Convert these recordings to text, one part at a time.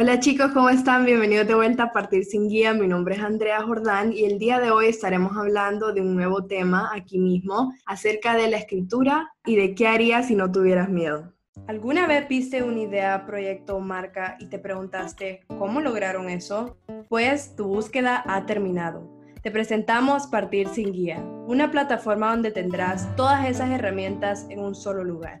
Hola chicos, ¿cómo están? Bienvenidos de vuelta a Partir sin Guía. Mi nombre es Andrea Jordán y el día de hoy estaremos hablando de un nuevo tema aquí mismo acerca de la escritura y de qué harías si no tuvieras miedo. ¿Alguna vez viste una idea, proyecto o marca y te preguntaste cómo lograron eso? Pues tu búsqueda ha terminado. Te presentamos Partir sin Guía, una plataforma donde tendrás todas esas herramientas en un solo lugar.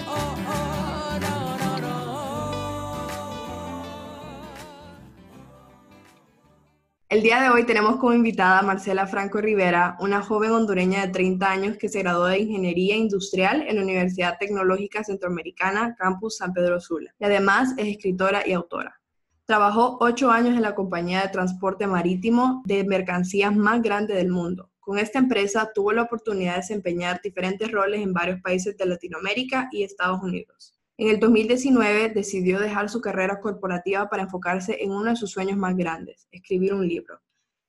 El día de hoy tenemos como invitada a Marcela Franco Rivera, una joven hondureña de 30 años que se graduó de Ingeniería Industrial en la Universidad Tecnológica Centroamericana, Campus San Pedro Sula, y además es escritora y autora. Trabajó ocho años en la compañía de transporte marítimo de mercancías más grande del mundo. Con esta empresa tuvo la oportunidad de desempeñar diferentes roles en varios países de Latinoamérica y Estados Unidos. En el 2019 decidió dejar su carrera corporativa para enfocarse en uno de sus sueños más grandes, escribir un libro.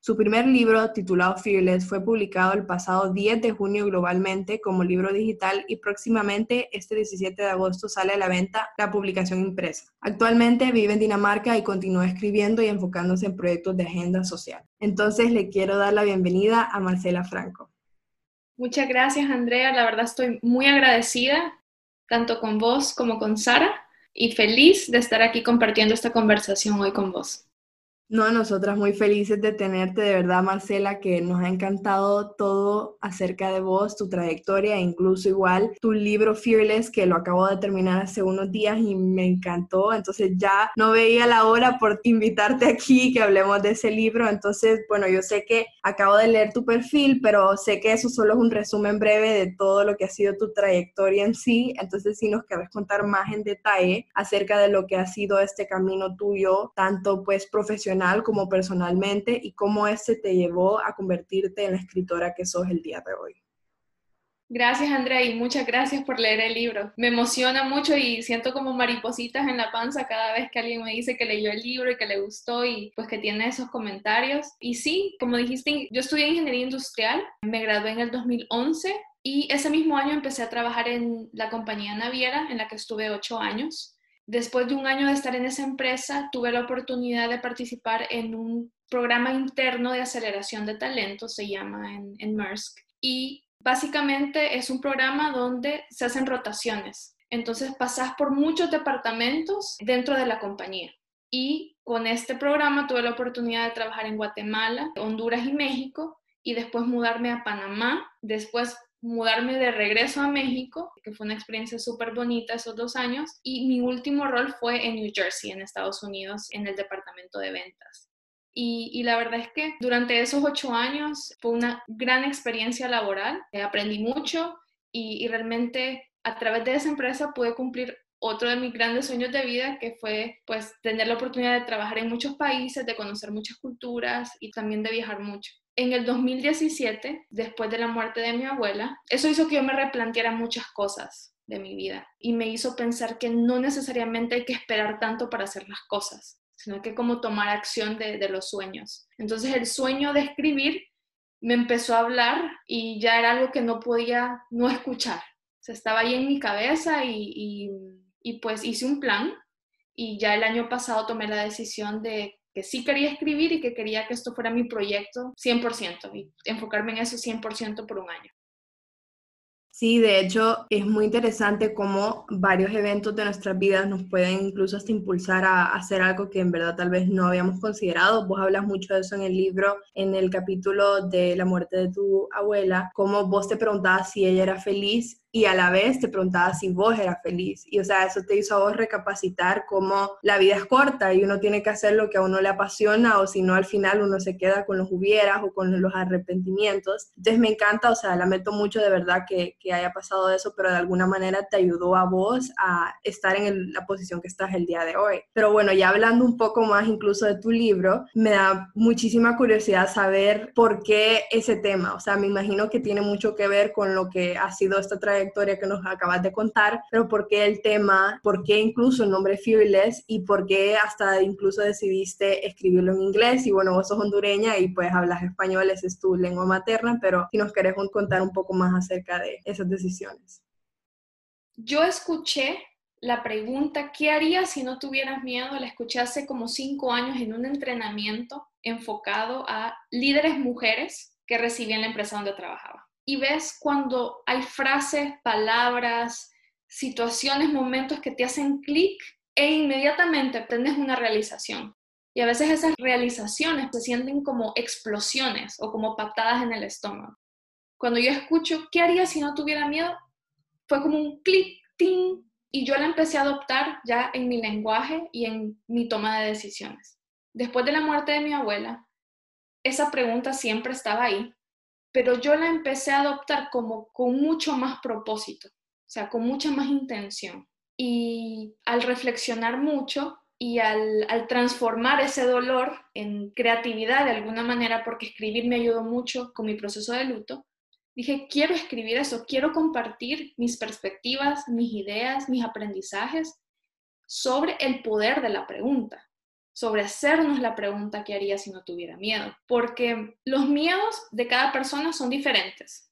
Su primer libro, titulado Fearless, fue publicado el pasado 10 de junio globalmente como libro digital y próximamente, este 17 de agosto, sale a la venta la publicación impresa. Actualmente vive en Dinamarca y continúa escribiendo y enfocándose en proyectos de agenda social. Entonces le quiero dar la bienvenida a Marcela Franco. Muchas gracias, Andrea. La verdad estoy muy agradecida tanto con vos como con Sara, y feliz de estar aquí compartiendo esta conversación hoy con vos. No, nosotras muy felices de tenerte, de verdad, Marcela, que nos ha encantado todo acerca de vos, tu trayectoria, e incluso igual tu libro Fearless, que lo acabo de terminar hace unos días y me encantó. Entonces ya no veía la hora por invitarte aquí, que hablemos de ese libro. Entonces, bueno, yo sé que acabo de leer tu perfil, pero sé que eso solo es un resumen breve de todo lo que ha sido tu trayectoria en sí. Entonces, si nos querés contar más en detalle acerca de lo que ha sido este camino tuyo, tanto pues profesional, como personalmente y cómo este te llevó a convertirte en la escritora que sos el día de hoy. Gracias Andrea y muchas gracias por leer el libro. Me emociona mucho y siento como maripositas en la panza cada vez que alguien me dice que leyó el libro y que le gustó y pues que tiene esos comentarios. Y sí, como dijiste, yo estudié ingeniería industrial, me gradué en el 2011 y ese mismo año empecé a trabajar en la compañía naviera en la que estuve ocho años. Después de un año de estar en esa empresa, tuve la oportunidad de participar en un programa interno de aceleración de talento, se llama en, en Maersk. Y básicamente es un programa donde se hacen rotaciones. Entonces pasas por muchos departamentos dentro de la compañía. Y con este programa tuve la oportunidad de trabajar en Guatemala, Honduras y México y después mudarme a Panamá, después mudarme de regreso a México, que fue una experiencia súper bonita esos dos años, y mi último rol fue en New Jersey, en Estados Unidos, en el departamento de ventas. Y, la verdad es que durante esos ocho años fue una gran experiencia laboral, eh, aprendí mucho y, y realmente a través de esa empresa pude cumplir otro de mis grandes sueños de vida, que fue pues tener la oportunidad de trabajar en muchos países, de conocer muchas culturas y también de viajar mucho en el 2017, después de la muerte de mi abuela, eso hizo que yo me replanteara muchas cosas de mi vida y me hizo pensar que no necesariamente hay que esperar tanto para hacer las cosas, sino que como tomar acción de, los sueños. Entonces el sueño de escribir me empezó a hablar y ya era algo que no podía no escuchar. se estaba ahí en mi cabeza y pues hice un plan y ya el año pasado tomé la decisión de que sí quería escribir y que quería que esto fuera mi proyecto 100% y enfocarme en eso 100% por un año. Sí, de hecho es muy interesante cómo varios eventos de nuestras vidas nos pueden incluso hasta impulsar a hacer algo que en verdad tal vez no habíamos considerado. Vos hablas mucho de eso en el libro, en el capítulo de la muerte de tu abuela, cómo vos te preguntabas si ella era feliz y a la vez te preguntaba si vos eras feliz. Y o sea, eso te hizo a vos recapacitar cómo la vida es corta y uno tiene que hacer lo que a uno le apasiona o si no al final uno se queda con los hubieras o con los arrepentimientos. Entonces me encanta, o sea, lamento mucho de verdad que, que haya pasado eso, pero de alguna manera te ayudó a vos a estar en la posición que estás el día de hoy. Pero bueno, ya hablando un poco más incluso de tu libro, me da muchísima curiosidad saber por qué ese tema. O sea, me imagino que tiene mucho que ver con lo que ha sido esta trayectoria que nos acabas de contar, pero por qué el tema, por qué incluso el nombre Fearless y por qué hasta incluso decidiste escribirlo en inglés. Y bueno, vos sos hondureña y pues hablas español, esa es tu lengua materna, pero si nos querés contar un poco más acerca de esas decisiones. Yo escuché la pregunta, ¿qué harías si no tuvieras miedo? La escuché hace como cinco años en un entrenamiento enfocado a líderes mujeres que recibían la empresa donde trabajaba. Y ves cuando hay frases, palabras, situaciones, momentos que te hacen clic e inmediatamente obtienes una realización. Y a veces esas realizaciones se sienten como explosiones o como patadas en el estómago. Cuando yo escucho, ¿qué haría si no tuviera miedo? Fue como un clic, ting, y yo la empecé a adoptar ya en mi lenguaje y en mi toma de decisiones. Después de la muerte de mi abuela, esa pregunta siempre estaba ahí, pero yo la empecé a adoptar como con mucho más propósito, o sea, con mucha más intención. Y al reflexionar mucho y al, al transformar ese dolor en creatividad de alguna manera, porque escribir me ayudó mucho con mi proceso de luto, dije, quiero escribir eso, quiero compartir mis perspectivas, mis ideas, mis aprendizajes sobre el poder de la pregunta, sobre hacernos la pregunta que haría si no tuviera miedo, porque los miedos de cada persona son diferentes.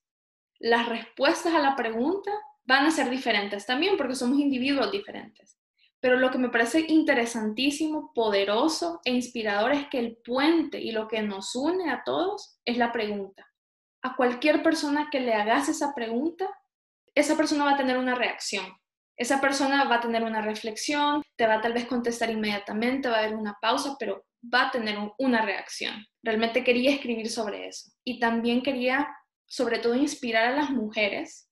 Las respuestas a la pregunta van a ser diferentes también porque somos individuos diferentes. Pero lo que me parece interesantísimo, poderoso e inspirador es que el puente y lo que nos une a todos es la pregunta a cualquier persona que le hagas esa pregunta, esa persona va a tener una reacción. Esa persona va a tener una reflexión, te va a tal vez contestar inmediatamente, va a haber una pausa, pero va a tener una reacción. Realmente quería escribir sobre eso. Y también quería, sobre todo, inspirar a las mujeres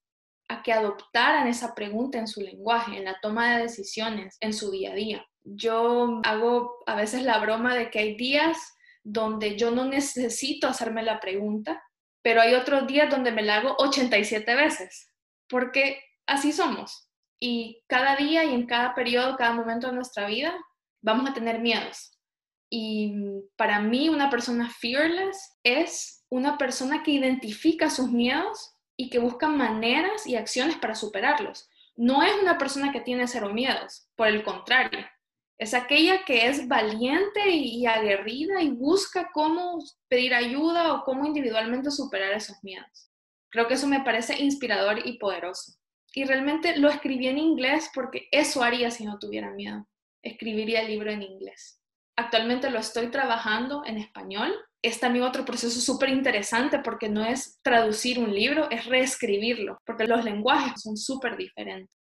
a que adoptaran esa pregunta en su lenguaje, en la toma de decisiones, en su día a día. Yo hago a veces la broma de que hay días donde yo no necesito hacerme la pregunta, pero hay otros días donde me la hago 87 veces, porque así somos. Y cada día y en cada periodo, cada momento de nuestra vida, vamos a tener miedos. Y para mí una persona fearless es una persona que identifica sus miedos y que busca maneras y acciones para superarlos. No es una persona que tiene cero miedos, por el contrario, es aquella que es valiente y, aguerrida y busca cómo pedir ayuda o cómo individualmente superar esos miedos. Creo que eso me parece inspirador y poderoso. Y realmente lo escribí en inglés porque eso haría si no tuviera miedo. Escribiría el libro en inglés. Actualmente lo estoy trabajando en español. Es también otro proceso súper interesante porque no es traducir un libro, es reescribirlo, porque los lenguajes son súper diferentes.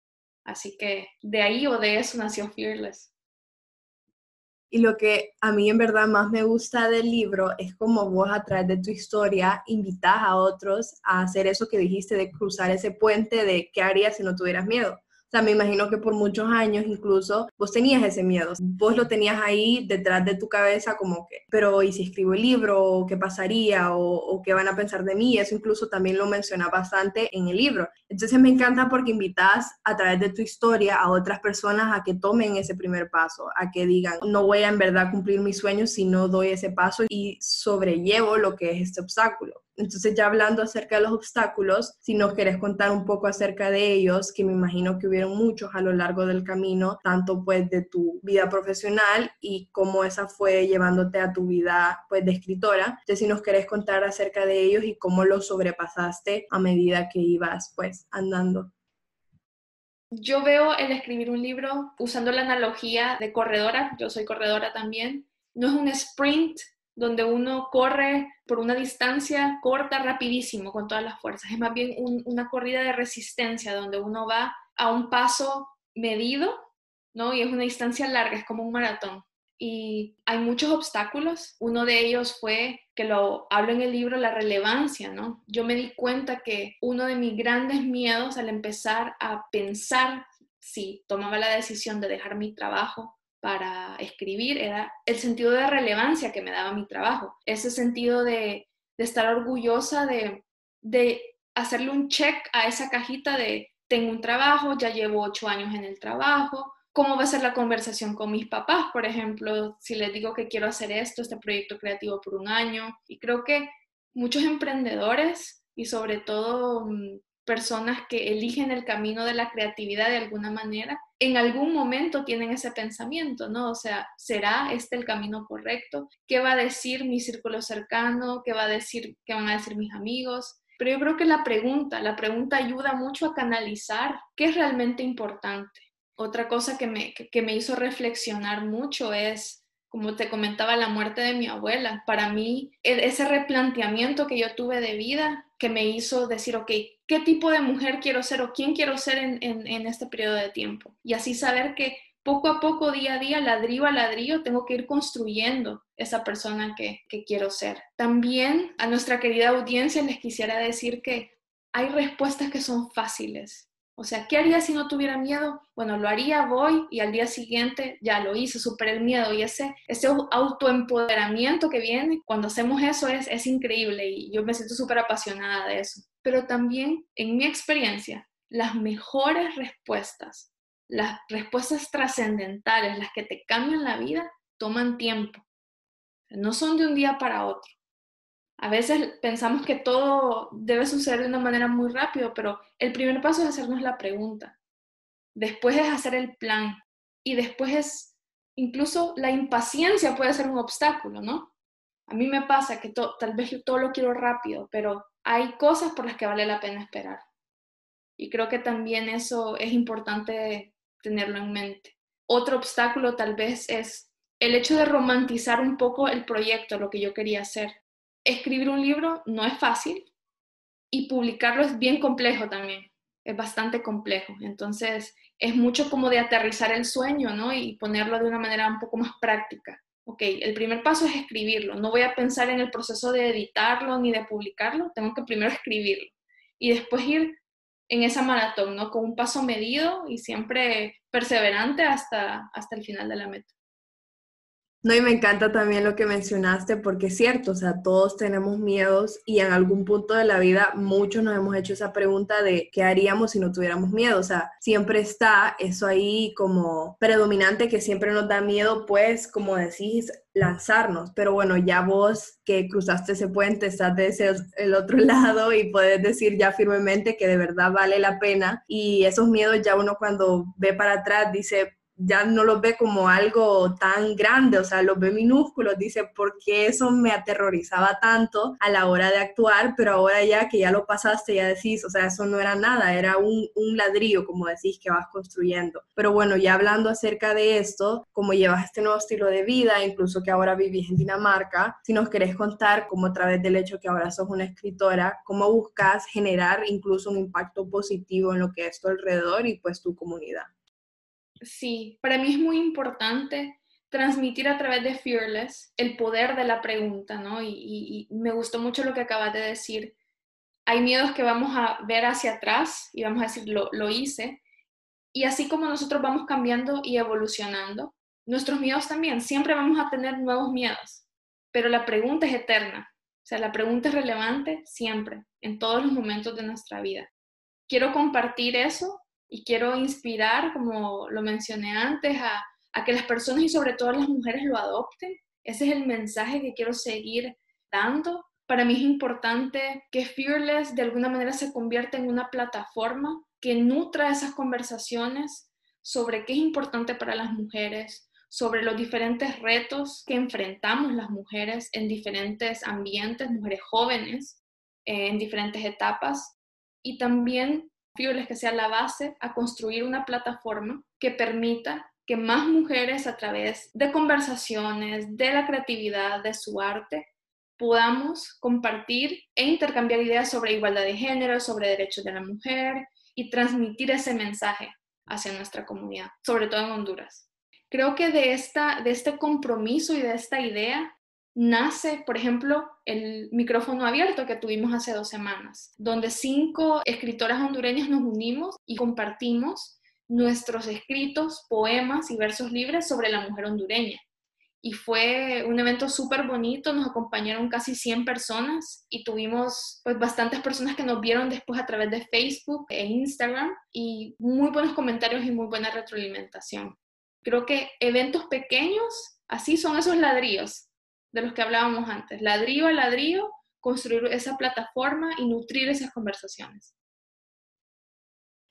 Así que de ahí o de eso nació Fearless. Y lo que a mí en verdad más me gusta del libro es como vos a través de tu historia invitas a otros a hacer eso que dijiste de cruzar ese puente de qué harías si no tuvieras miedo. O sea, me imagino que por muchos años incluso vos tenías ese miedo, vos lo tenías ahí detrás de tu cabeza como que, pero ¿y si escribo el libro? ¿Qué pasaría? ¿O, qué van a pensar de mí? Eso incluso también lo menciona bastante en el libro. Entonces me encanta porque invitas a través de tu historia a otras personas a que tomen ese primer paso, a que digan, no voy a en verdad cumplir mis sueños si no doy ese paso y sobrellevo lo que es este obstáculo. Entonces, ya hablando acerca de los obstáculos, si nos querés contar un poco acerca de ellos, que me imagino que hubieron muchos a lo largo del camino, tanto pues de tu vida profesional y cómo esa fue llevándote a tu vida pues de escritora. Entonces, si nos querés contar acerca de ellos y cómo los sobrepasaste a medida que ibas pues andando. Yo veo el escribir un libro usando la analogía de corredora, yo soy corredora también, no es un sprint donde uno corre por una distancia corta, rapidísimo, con todas las fuerzas. Es más bien una corrida de resistencia, donde uno va a un paso medido, ¿no? Y es una distancia larga, es como un maratón. Y hay muchos obstáculos. Uno de ellos fue que lo hablo en el libro, la relevancia, ¿no? Yo me di cuenta que uno de mis grandes miedos al empezar a pensar si tomaba la decisión de dejar mi trabajo para escribir era el sentido de relevancia que me daba mi trabajo, ese sentido de, estar orgullosa de, de hacerle un check a esa cajita de tengo un trabajo, ya llevo ocho años en el trabajo, cómo va a ser la conversación con mis papás, por ejemplo, si les digo que quiero hacer esto, este proyecto creativo por un año. Y creo que muchos emprendedores y sobre todo mm, personas que eligen el camino de la creatividad de alguna manera, en algún momento tienen ese pensamiento, ¿no? O sea, ¿será este el camino correcto? ¿Qué va a decir mi círculo cercano? ¿Qué va a decir, qué van a decir mis amigos? Pero yo creo que la pregunta, la pregunta ayuda mucho a canalizar qué es realmente importante otra cosa que me, que, me hizo reflexionar mucho es, como te comentaba, la muerte de mi abuela. Para mí, e, ese replanteamiento que yo tuve de vida, que me hizo decir, ok, ¿qué tipo de mujer quiero ser o quién quiero ser en, en, este periodo de tiempo? Y así saber que poco a poco, día a día, ladrillo a ladrillo, tengo que ir construyendo esa persona que, que quiero ser. También a nuestra querida audiencia les quisiera decir que hay respuestas que son fáciles o sea, ¿qué haría si no tuviera miedo? Bueno, lo haría, voy y al día siguiente ya lo hice, superé el miedo y ese, ese autoempoderamiento que viene cuando hacemos eso es, es increíble y yo me siento súper apasionada de eso. Pero también, en mi experiencia, las mejores respuestas, las respuestas trascendentales, las que te cambian la vida, toman tiempo. No son de un día para otro. A veces pensamos que todo debe suceder de una manera muy rápido, pero el primer paso es hacernos la pregunta. Después es hacer el plan. Y después es, incluso la impaciencia puede ser un obstáculo, ¿no? A mí me pasa que tal vez yo todo lo quiero rápido, pero hay cosas por las que vale la pena esperar. Y creo que también eso es importante tenerlo en mente. Otro obstáculo tal vez es el hecho de romantizar un poco el proyecto, lo que yo quería hacer escribir un libro no es fácil y publicarlo es bien complejo también, es bastante complejo. Entonces, es mucho como de aterrizar el sueño, ¿no? Y ponerlo de una manera un poco más práctica. Ok, el primer paso es escribirlo. No voy a pensar en el proceso de editarlo ni de publicarlo, tengo que primero escribirlo y después ir en esa maratón, ¿no? Con un paso medido y siempre perseverante hasta, hasta el final de la meta. No, y me encanta también lo que mencionaste, porque es cierto, o sea, todos tenemos miedos y en algún punto de la vida muchos nos hemos hecho esa pregunta de qué haríamos si no tuviéramos miedo. O sea, siempre está eso ahí como predominante que siempre nos da miedo, pues, como decís, lanzarnos. Pero bueno, ya vos que cruzaste ese puente, estás de ese el otro lado y puedes decir ya firmemente que de verdad vale la pena. Y esos miedos ya uno cuando ve para atrás dice, ya no los ve como algo tan grande, o sea, los ve minúsculos, dice, ¿por qué eso me aterrorizaba tanto a la hora de actuar? Pero ahora ya que ya lo pasaste, ya decís, o sea, eso no era nada, era un, un ladrillo, como decís, que vas construyendo. Pero bueno, ya hablando acerca de esto, como llevas este nuevo estilo de vida, incluso que ahora vivís en Dinamarca, si nos querés contar cómo a través del hecho que ahora sos una escritora, cómo buscas generar incluso un impacto positivo en lo que es tu alrededor y pues tu comunidad. Sí, para mí es muy importante transmitir a través de Fearless el poder de la pregunta, ¿no? Y, me gustó mucho lo que acabas de decir. Hay miedos que vamos a ver hacia atrás y vamos a decir, lo, lo hice. Y así como nosotros vamos cambiando y evolucionando, nuestros miedos también, siempre vamos a tener nuevos miedos, pero la pregunta es eterna. O sea, la pregunta es relevante siempre, en todos los momentos de nuestra vida. Quiero compartir eso y quiero inspirar, como lo mencioné antes, a, que las personas y sobre todo las mujeres lo adopten. Ese es el mensaje que quiero seguir dando. Para mí es importante que Fearless de alguna manera se convierta en una plataforma que nutra esas conversaciones sobre qué es importante para las mujeres, sobre los diferentes retos que enfrentamos las mujeres en diferentes ambientes, mujeres jóvenes, eh, en diferentes etapas, y también que sea la base a construir una plataforma que permita que más mujeres a través de conversaciones, de la creatividad, de su arte, podamos compartir e intercambiar ideas sobre igualdad de género, sobre derechos de la mujer y transmitir ese mensaje hacia nuestra comunidad, sobre todo en Honduras. Creo que de, esta, de este compromiso y de esta idea nace, por ejemplo, el micrófono abierto que tuvimos hace dos semanas, donde cinco escritoras hondureñas nos unimos y compartimos nuestros escritos, poemas y versos libres sobre la mujer hondureña. Y fue un evento súper bonito, nos acompañaron casi 100 personas y tuvimos pues bastantes personas que nos vieron después a través de Facebook e Instagram y muy buenos comentarios y muy buena retroalimentación. Creo que eventos pequeños, así son esos ladrillos de los que hablábamos antes, ladrillo a ladrillo, construir esa plataforma y nutrir esas conversaciones.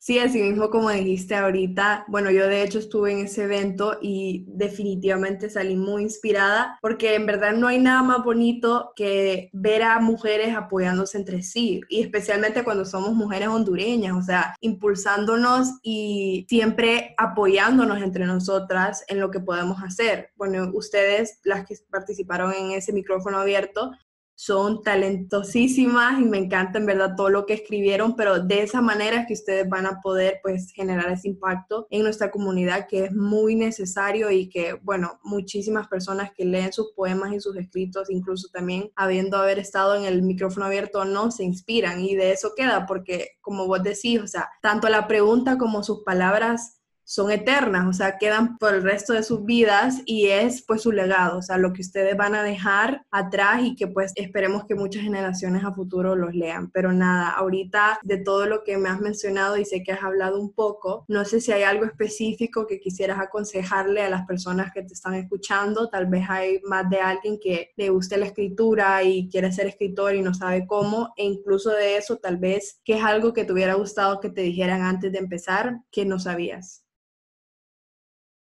Sí, así mismo como dijiste ahorita, bueno, yo de hecho estuve en ese evento y definitivamente salí muy inspirada porque en verdad no hay nada más bonito que ver a mujeres apoyándose entre sí y especialmente cuando somos mujeres hondureñas, o sea, impulsándonos y siempre apoyándonos entre nosotras en lo que podemos hacer. Bueno, ustedes, las que participaron en ese micrófono abierto, son talentosísimas y me encanta en verdad todo lo que escribieron, pero de esa manera es que ustedes van a poder pues generar ese impacto en nuestra comunidad que es muy necesario y que bueno, muchísimas personas que leen sus poemas y sus escritos, incluso también habiendo haber estado en el micrófono abierto no, se inspiran. Y de eso queda porque como vos decís, o sea, tanto la pregunta como sus palabras son eternas, o sea, quedan por el resto de sus vidas y es pues su legado, o sea, lo que ustedes van a dejar atrás y que pues esperemos que muchas generaciones a futuro los lean. Pero nada, ahorita de todo lo que me has mencionado y sé que has hablado un poco, no sé si hay algo específico que quisieras aconsejarle a las personas que te están escuchando, tal vez hay más de alguien que le guste la escritura y quiere ser escritor y no sabe cómo, e incluso de eso tal vez que es algo que te hubiera gustado que te dijeran antes de empezar que no sabías.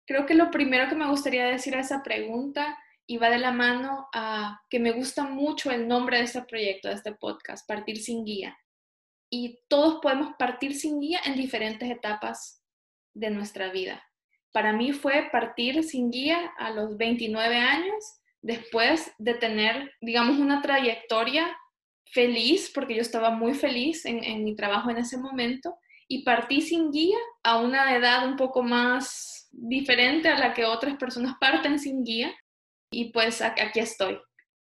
Creo que lo primero que me gustaría decir a esa pregunta iba de la mano a que me gusta mucho el nombre de este proyecto, de este podcast, Partir sin guía. Y todos podemos partir sin guía en diferentes etapas de nuestra vida. Para mí fue partir sin guía a los 29 años, después de tener, digamos, una trayectoria feliz, porque yo estaba muy feliz en, en mi trabajo en ese momento, y partí sin guía a una edad un poco más diferente a la que otras personas parten sin guía. Y pues aquí estoy.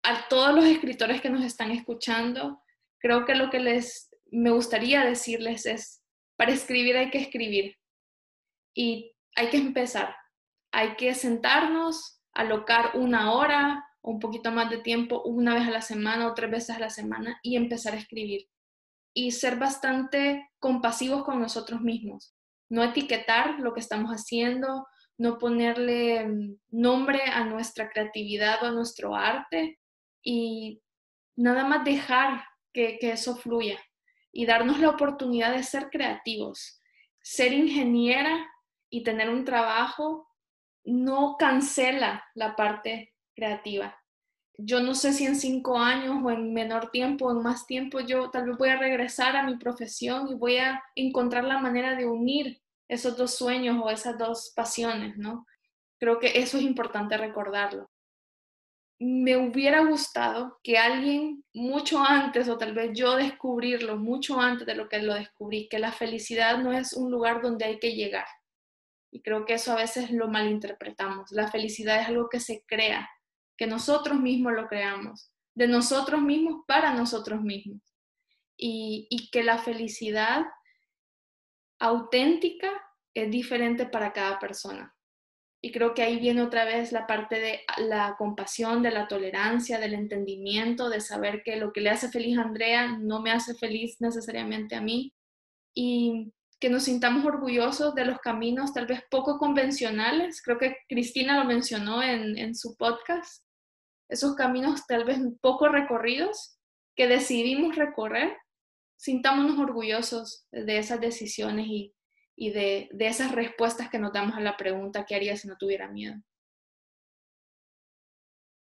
A todos los escritores que nos están escuchando, creo que lo que les me gustaría decirles es, para escribir hay que escribir y hay que empezar. Hay que sentarnos, alocar una hora o un poquito más de tiempo, una vez a la semana o tres veces a la semana y empezar a escribir. Y ser bastante compasivos con nosotros mismos no etiquetar lo que estamos haciendo, no ponerle mm, nombre a nuestra creatividad o a nuestro arte y nada más dejar que, eso fluya y darnos la oportunidad de ser creativos. Ser ingeniera y tener un trabajo no cancela la parte creativa. Yo no sé si en cinco años o en menor tiempo o en más tiempo yo tal vez voy a regresar a mi profesión y voy a encontrar la manera de unir esos dos sueños o esas dos pasiones, ¿no? Creo que eso es importante recordarlo. Me hubiera gustado que alguien mucho antes, o tal vez yo descubrirlo mucho antes de lo que lo descubrí, que la felicidad no es un lugar donde hay que llegar. Y creo que eso a veces lo malinterpretamos. La felicidad es algo que se crea, que nosotros mismos lo creamos, de nosotros mismos para nosotros mismos. Y, que la felicidad auténtica es diferente para cada persona. Y creo que ahí viene otra vez la parte de la compasión, de la tolerancia, del entendimiento, de saber que lo que le hace feliz a Andrea no me hace feliz necesariamente a mí. Y que nos sintamos orgullosos de los caminos tal vez poco convencionales. Creo que Cristina lo mencionó en, en su podcast. Esos caminos tal vez poco recorridos que decidimos recorrer sintámonos orgullosos de esas decisiones y, de, esas respuestas que nos damos a la pregunta, ¿qué haría si no tuviera miedo?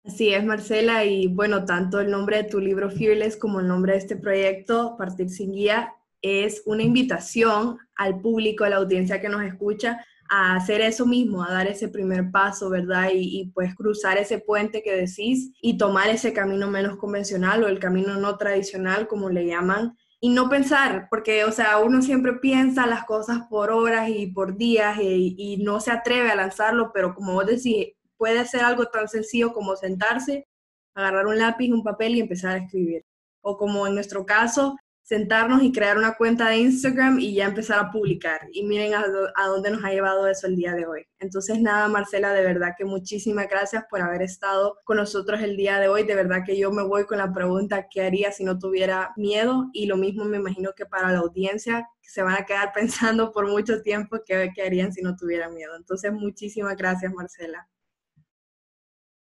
Así es, Marcela, y bueno, tanto el nombre de tu libro Fearless como el nombre de este proyecto, Partir sin Guía, es una invitación al público, a la audiencia que nos escucha, a hacer eso mismo, a dar ese primer paso, ¿verdad? Y, y, pues cruzar ese puente que decís y tomar ese camino menos convencional o el camino no tradicional, como le llaman, y no pensar, porque, o sea, uno siempre piensa las cosas por horas y por días y, no se atreve a lanzarlo, pero como vos decís, puede ser algo tan sencillo como sentarse, agarrar un lápiz, un papel y empezar a escribir. O como en nuestro caso, sentarnos y crear una cuenta de Instagram y ya empezar a publicar. Y miren a, dónde nos ha llevado eso el día de hoy. Entonces, nada, Marcela, de verdad que muchísimas gracias por haber estado con nosotros el día de hoy. De verdad que yo me voy con la pregunta, ¿qué haría si no tuviera miedo? Y lo mismo me imagino que para la audiencia, se van a quedar pensando por mucho tiempo qué, qué harían si no tuvieran miedo. Entonces, muchísimas gracias, Marcela.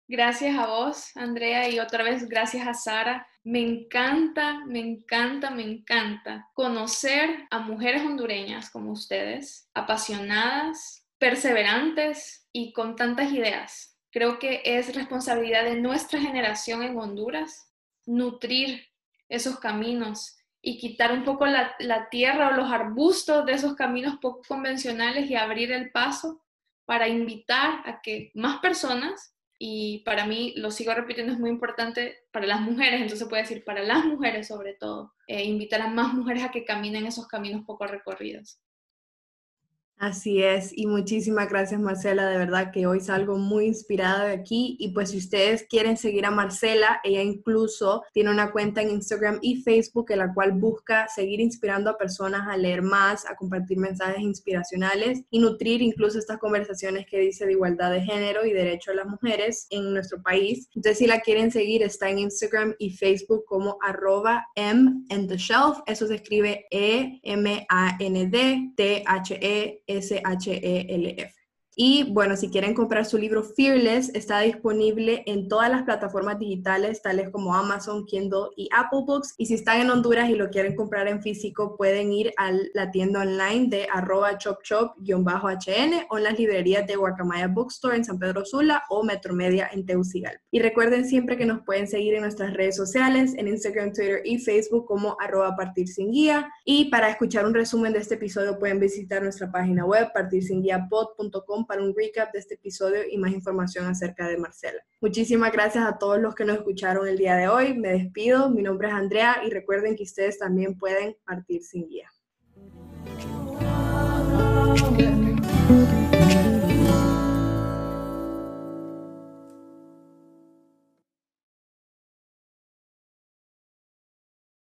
Gracias a vos, Andrea, y otra vez gracias a Sara. Me encanta, me encanta, me encanta conocer a mujeres hondureñas como ustedes, apasionadas, perseverantes y con tantas ideas. Creo que es responsabilidad de nuestra generación en Honduras nutrir esos caminos y quitar un poco la, la tierra o los arbustos de esos caminos poco convencionales y abrir el paso para invitar a que más personas y para mí, lo sigo repitiendo, es muy importante para las mujeres, entonces puede decir para las mujeres sobre todo, eh, invitar a más mujeres a que caminen esos caminos poco recorridos. Así es, y muchísimas gracias Marcela, de verdad que hoy salgo muy inspirada de aquí y pues si ustedes quieren seguir a Marcela, ella incluso tiene una cuenta en Instagram y Facebook en la cual busca seguir inspirando a personas a leer más, a compartir mensajes inspiracionales y nutrir incluso estas conversaciones que dice de igualdad de género y derecho de las mujeres en nuestro país. Entonces si la quieren seguir está en Instagram y Facebook como arroba M and the Shelf, eso se escribe E-M-A-N-D-T-H-E S-H-E-L-F. Y bueno, si quieren comprar su libro Fearless, está disponible en todas las plataformas digitales, tales como Amazon, Kindle y Apple Books. Y si están en Honduras y lo quieren comprar en físico, pueden ir a la tienda online de arroba chopchop-hn o en las librerías de Guacamaya Bookstore en San Pedro Sula o Metromedia en Teucigalpa. Y recuerden siempre que nos pueden seguir en nuestras redes sociales, en Instagram, Twitter y Facebook como arroba partir sin guía. Y para escuchar un resumen de este episodio pueden visitar nuestra página web partirsinguiapod.com para un recap de este episodio y más información acerca de Marcela. Muchísimas gracias a todos los que nos escucharon el día de hoy. Me despido. Mi nombre es Andrea y recuerden que ustedes también pueden partir sin guía.